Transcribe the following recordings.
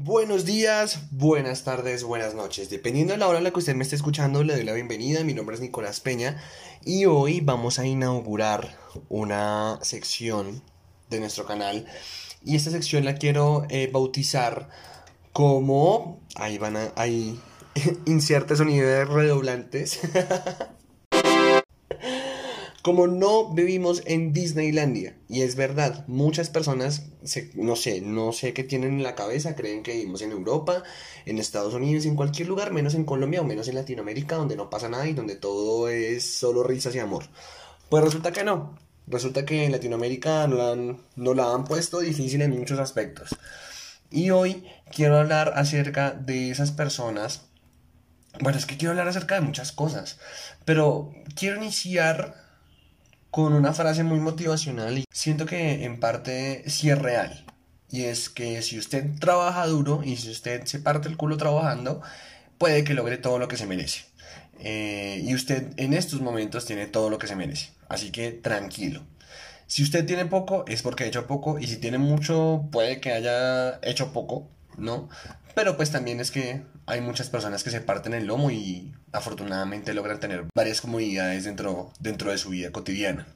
Buenos días, buenas tardes, buenas noches. Dependiendo de la hora en la que usted me esté escuchando, le doy la bienvenida. Mi nombre es Nicolás Peña y hoy vamos a inaugurar una sección de nuestro canal. Y esta sección la quiero eh, bautizar como... Ahí van a... Ahí inserte sonido redoblantes. como no vivimos en Disneylandia. Y es verdad, muchas personas, no sé, no sé qué tienen en la cabeza, creen que vivimos en Europa, en Estados Unidos, en cualquier lugar, menos en Colombia o menos en Latinoamérica, donde no pasa nada y donde todo es solo risas y amor. Pues resulta que no. Resulta que en Latinoamérica no la han, no la han puesto difícil en muchos aspectos. Y hoy quiero hablar acerca de esas personas. Bueno, es que quiero hablar acerca de muchas cosas, pero quiero iniciar con una frase muy motivacional y siento que en parte sí es real. Y es que si usted trabaja duro y si usted se parte el culo trabajando, puede que logre todo lo que se merece. Eh, y usted en estos momentos tiene todo lo que se merece. Así que tranquilo. Si usted tiene poco, es porque ha hecho poco. Y si tiene mucho, puede que haya hecho poco, ¿no? Pero pues también es que hay muchas personas que se parten el lomo y afortunadamente logran tener varias comodidades dentro, dentro de su vida cotidiana.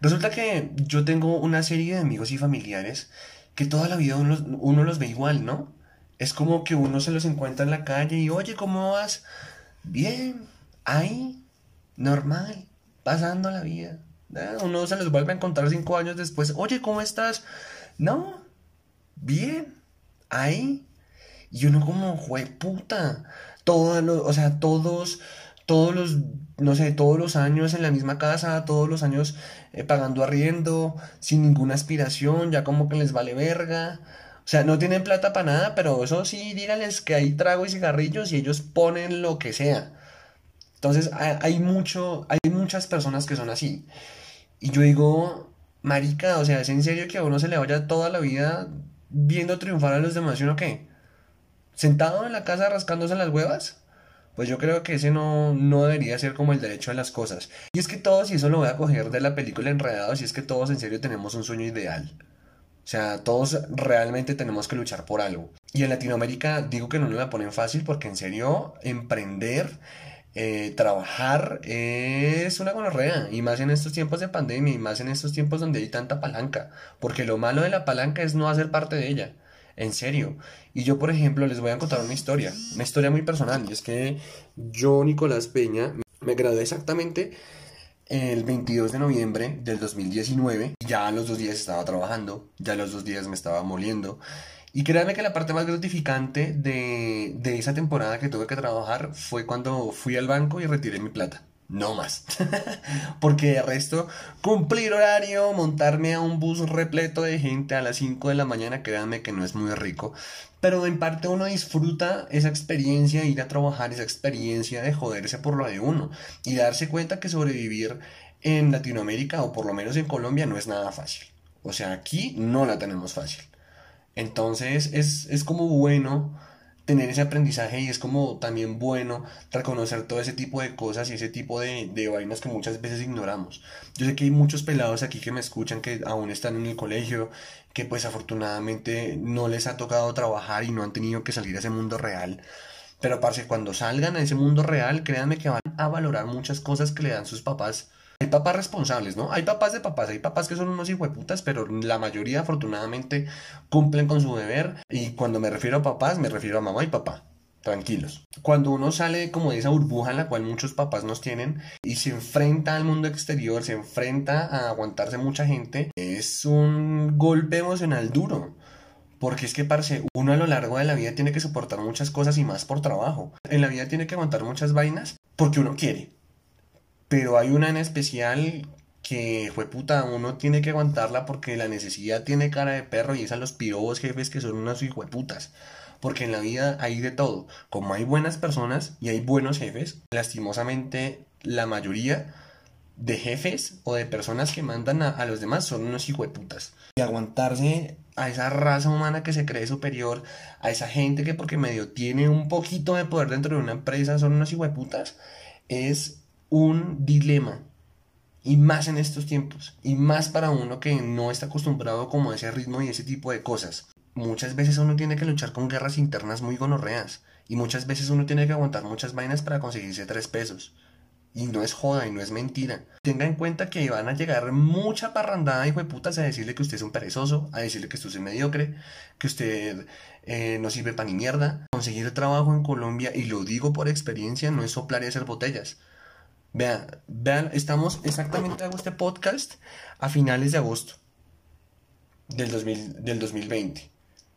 Resulta que yo tengo una serie de amigos y familiares que toda la vida uno, los ve igual, ¿no? Es como que uno se los encuentra en la calle y, oye, ¿cómo vas? Bien, ahí, normal, pasando la vida. Uno se los vuelve a encontrar cinco años después, oye, ¿cómo estás? No, bien, y uno como, jue puta, todos los, o sea, todos, todos los, no sé, todos los años en la misma casa, todos los años eh, pagando arriendo, sin ninguna aspiración, ya como que les vale verga. O sea, no tienen plata para nada, pero eso sí, díganles que hay trago y cigarrillos y ellos ponen lo que sea. Entonces, hay, mucho, hay muchas personas que son así. Y yo digo, marica, o sea, ¿es en serio que a uno se le vaya toda la vida viendo triunfar a los demás y uno qué? sentado en la casa rascándose las huevas, pues yo creo que ese no, no debería ser como el derecho de las cosas. Y es que todos, y eso lo voy a coger de la película Enredados, y es que todos en serio tenemos un sueño ideal. O sea, todos realmente tenemos que luchar por algo. Y en Latinoamérica digo que no nos la ponen fácil porque en serio emprender, eh, trabajar es una gonorrea. Y más en estos tiempos de pandemia y más en estos tiempos donde hay tanta palanca. Porque lo malo de la palanca es no hacer parte de ella. En serio. Y yo, por ejemplo, les voy a contar una historia, una historia muy personal. Y es que yo, Nicolás Peña, me gradué exactamente el 22 de noviembre del 2019. Ya a los dos días estaba trabajando, ya a los dos días me estaba moliendo. Y créanme que la parte más gratificante de, de esa temporada que tuve que trabajar fue cuando fui al banco y retiré mi plata no más. Porque de resto, cumplir horario, montarme a un bus repleto de gente a las 5 de la mañana, créanme que no es muy rico. Pero en parte uno disfruta esa experiencia, ir a trabajar, esa experiencia de joderse por lo de uno. Y darse cuenta que sobrevivir en Latinoamérica o por lo menos en Colombia no es nada fácil. O sea, aquí no la tenemos fácil. Entonces es, es como bueno tener ese aprendizaje y es como también bueno reconocer todo ese tipo de cosas y ese tipo de, de vainas que muchas veces ignoramos. Yo sé que hay muchos pelados aquí que me escuchan que aún están en el colegio, que pues afortunadamente no les ha tocado trabajar y no han tenido que salir a ese mundo real. Pero parce, cuando salgan a ese mundo real, créanme que van a valorar muchas cosas que le dan sus papás hay papás responsables, ¿no? Hay papás de papás, hay papás que son unos hijueputas, pero la mayoría afortunadamente cumplen con su deber. Y cuando me refiero a papás, me refiero a mamá y papá. Tranquilos. Cuando uno sale como de esa burbuja en la cual muchos papás nos tienen y se enfrenta al mundo exterior, se enfrenta a aguantarse mucha gente, es un golpe emocional duro. Porque es que, parce, uno a lo largo de la vida tiene que soportar muchas cosas y más por trabajo. En la vida tiene que aguantar muchas vainas porque uno quiere. Pero hay una en especial que, fue puta, uno tiene que aguantarla porque la necesidad tiene cara de perro y es a los pirobos jefes que son unas hijueputas. Porque en la vida hay de todo. Como hay buenas personas y hay buenos jefes, lastimosamente la mayoría de jefes o de personas que mandan a, los demás son unos hijueputas. Y aguantarse a esa raza humana que se cree superior, a esa gente que porque medio tiene un poquito de poder dentro de una empresa son unos hijueputas, es un dilema. Y más en estos tiempos. Y más para uno que no está acostumbrado como a ese ritmo y ese tipo de cosas. muchas veces uno tiene que luchar con guerras internas muy gonorreas. Y muchas veces uno tiene que aguantar muchas vainas para conseguirse tres pesos. Y no es joda y no es mentira. Tenga en cuenta que van a llegar mucha parrandada, hijo de putas, a decirle que usted es un perezoso, a decirle que usted es un mediocre, que usted eh, no sirve para ni mierda. Conseguir trabajo en Colombia, y lo digo por experiencia, no es soplar y hacer botellas. Vean, vean, estamos exactamente, hago este podcast a finales de agosto del, 2000, del 2020.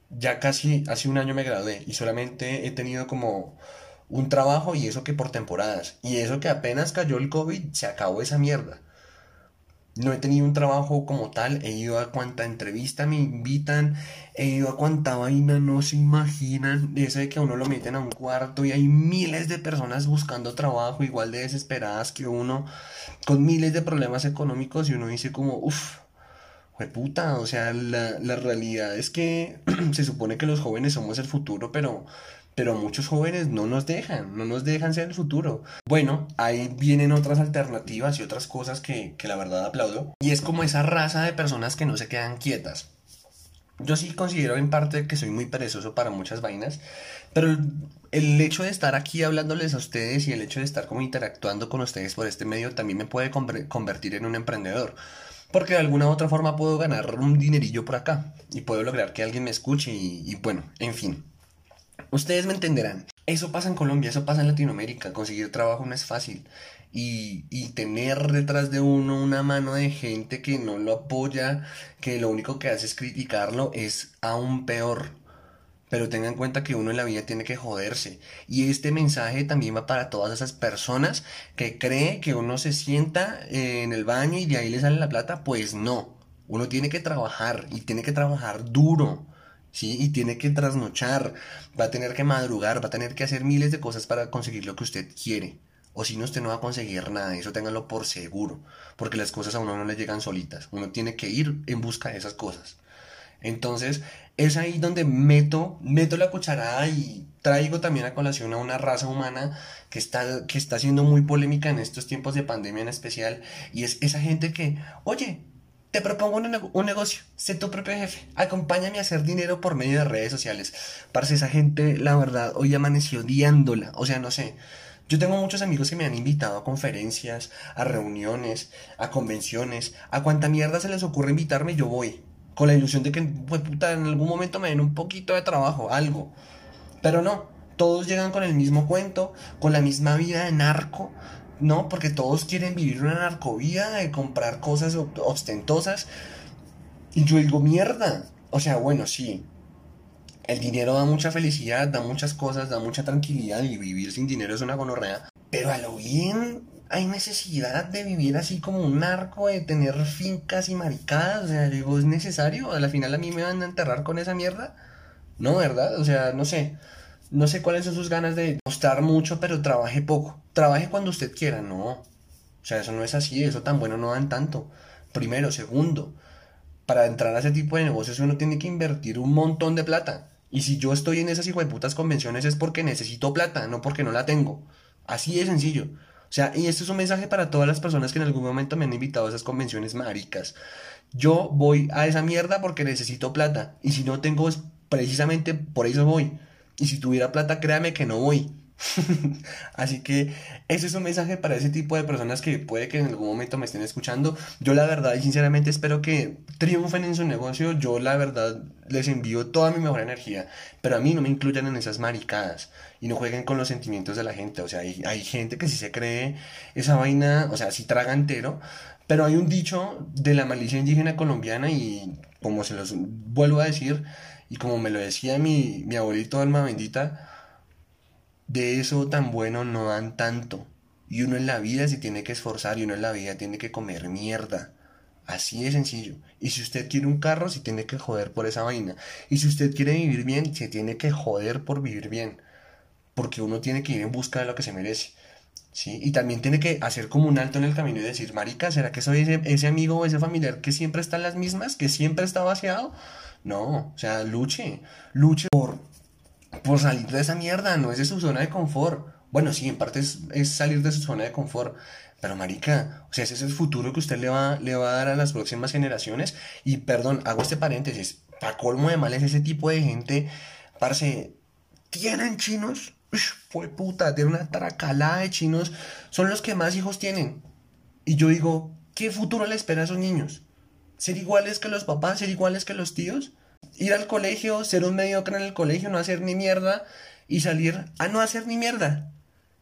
Ya casi hace un año me gradué y solamente he tenido como un trabajo y eso que por temporadas. Y eso que apenas cayó el COVID, se acabó esa mierda. No he tenido un trabajo como tal, he ido a cuanta entrevista me invitan, he ido a cuanta vaina no se imaginan, eso de que uno lo meten a un cuarto y hay miles de personas buscando trabajo igual de desesperadas que uno, con miles de problemas económicos y uno dice como, uff, puta, o sea, la, la realidad es que se supone que los jóvenes somos el futuro, pero pero muchos jóvenes no nos dejan, no nos dejan ser el futuro. Bueno, ahí vienen otras alternativas y otras cosas que, la verdad aplaudo. Y es como esa raza de personas que no se quedan quietas. Yo sí considero en parte que soy muy perezoso para muchas vainas, pero el, hecho de estar aquí hablándoles a ustedes y el hecho de estar como interactuando con ustedes por este medio también me puede convertir en un emprendedor. Porque de alguna u otra forma puedo ganar un dinerillo por acá y puedo lograr que alguien me escuche y bueno, en fin. Ustedes me entenderán. Eso pasa en Colombia, eso pasa en Latinoamérica. Conseguir trabajo no es fácil. Y, y, tener detrás de uno una mano de gente que no lo apoya, que lo único que hace es criticarlo, es aún peor. Pero tengan en cuenta que uno en la vida tiene que joderse. Y este mensaje también va para todas esas personas que creen que uno se sienta en el baño y de ahí le sale la plata. Pues no. Uno tiene que trabajar y tiene que trabajar duro. ¿Sí? Y tiene que trasnochar, va a tener que madrugar, va a tener que hacer miles de cosas para conseguir lo que usted quiere. O si no, usted no va a conseguir nada, eso ténganlo por seguro, porque las cosas a uno no le llegan solitas, uno tiene que ir en busca de esas cosas. Entonces, es ahí donde meto, meto la cucharada y traigo también a colación a una raza humana que está, que está siendo muy polémica en estos tiempos de pandemia en especial, y es esa gente que, oye, te propongo un, negocio, sé tu propio jefe, acompáñame a hacer dinero por medio de redes sociales. Parce, esa gente, la verdad, hoy amaneció odiándola. O sea, no sé. Yo tengo muchos amigos que me han invitado a conferencias, a reuniones, a convenciones, a cuanta mierda se les ocurre invitarme, yo voy. Con la ilusión de que, pues puta, en algún momento me den un poquito de trabajo, algo. Pero no, todos llegan con el mismo cuento, con la misma vida de narco, no, porque todos quieren vivir una narcovida de comprar cosas ostentosas. Y yo digo, mierda. O sea, bueno, sí. El dinero da mucha felicidad, da muchas cosas, da mucha tranquilidad y vivir sin dinero es una gonorrea. Pero a lo bien hay necesidad de vivir así como un narco, de tener fincas y maricadas. O sea, digo, ¿es necesario? A la final a mí me van a enterrar con esa mierda. No, ¿verdad? O sea, no sé. No sé cuáles son sus ganas de mostrar mucho, pero trabaje poco. Trabaje cuando usted quiera, no. O sea, eso no es así, eso tan bueno no dan tanto. Primero, segundo, para entrar a ese tipo de negocios uno tiene que invertir un montón de plata. Y si yo estoy en esas putas convenciones es porque necesito plata, no porque no la tengo. Así de sencillo. O sea, y esto es un mensaje para todas las personas que en algún momento me han invitado a esas convenciones maricas. Yo voy a esa mierda porque necesito plata. Y si no tengo, precisamente por eso voy. Y si tuviera plata, créame que no voy. Así que ese es un mensaje para ese tipo de personas que puede que en algún momento me estén escuchando. Yo la verdad y sinceramente espero que triunfen en su negocio. Yo la verdad les envío toda mi mejor energía. Pero a mí no me incluyan en esas maricadas. Y no jueguen con los sentimientos de la gente. O sea, hay, hay gente que si se cree esa vaina, o sea, si traga entero. Pero hay un dicho de la malicia indígena colombiana y como se los vuelvo a decir, y como me lo decía mi, mi abuelito alma bendita, de eso tan bueno no dan tanto. Y uno en la vida se tiene que esforzar y uno en la vida tiene que comer mierda. Así de sencillo. Y si usted quiere un carro, se tiene que joder por esa vaina. Y si usted quiere vivir bien, se tiene que joder por vivir bien. Porque uno tiene que ir en busca de lo que se merece. ¿Sí? Y también tiene que hacer como un alto en el camino y decir, marica, ¿será que soy ese, ese amigo o ese familiar que siempre está en las mismas? ¿Que siempre está vaciado? No, o sea, luche, luche por, por salir de esa mierda, no es de su zona de confort. Bueno, sí, en parte es, salir de su zona de confort, pero marica, o sea, ese es el futuro que usted le va, le va a dar a las próximas generaciones. Y perdón, hago este paréntesis, para colmo de males, ese tipo de gente, parce, tienen chinos, fue puta, tienen una tracalada de chinos, son los que más hijos tienen. Y yo digo, ¿qué futuro le espera a esos niños? ¿Ser iguales que los papás? ¿Ser iguales que los tíos? Ir al colegio, ser un mediocre en el colegio, no hacer ni mierda y salir a no hacer ni mierda.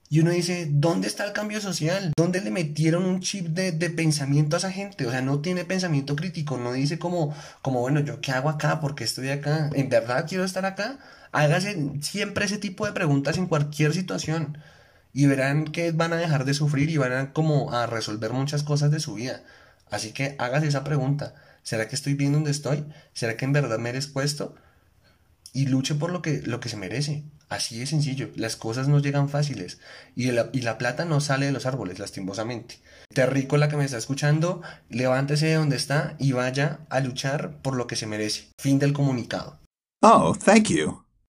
Y uno dice, ¿dónde está el cambio social? ¿Dónde le metieron un chip de, pensamiento a esa gente? O sea, no tiene pensamiento crítico, no dice como, como, bueno, ¿yo qué hago acá? ¿Por qué estoy acá? ¿En verdad quiero estar acá? Hágase siempre ese tipo de preguntas en cualquier situación. Y verán que van a dejar de sufrir y van a como a resolver muchas cosas de su vida. Así que hágase esa pregunta. ¿Será que estoy bien donde estoy? ¿Será que en verdad merezco esto? Y luche por lo que, lo que se merece. Así de sencillo, las cosas no llegan fáciles y la, y la plata no sale de los árboles, lastimosamente. la que me está escuchando, levántese de donde está y vaya a luchar por lo que se merece. Fin del comunicado. Oh, thank you.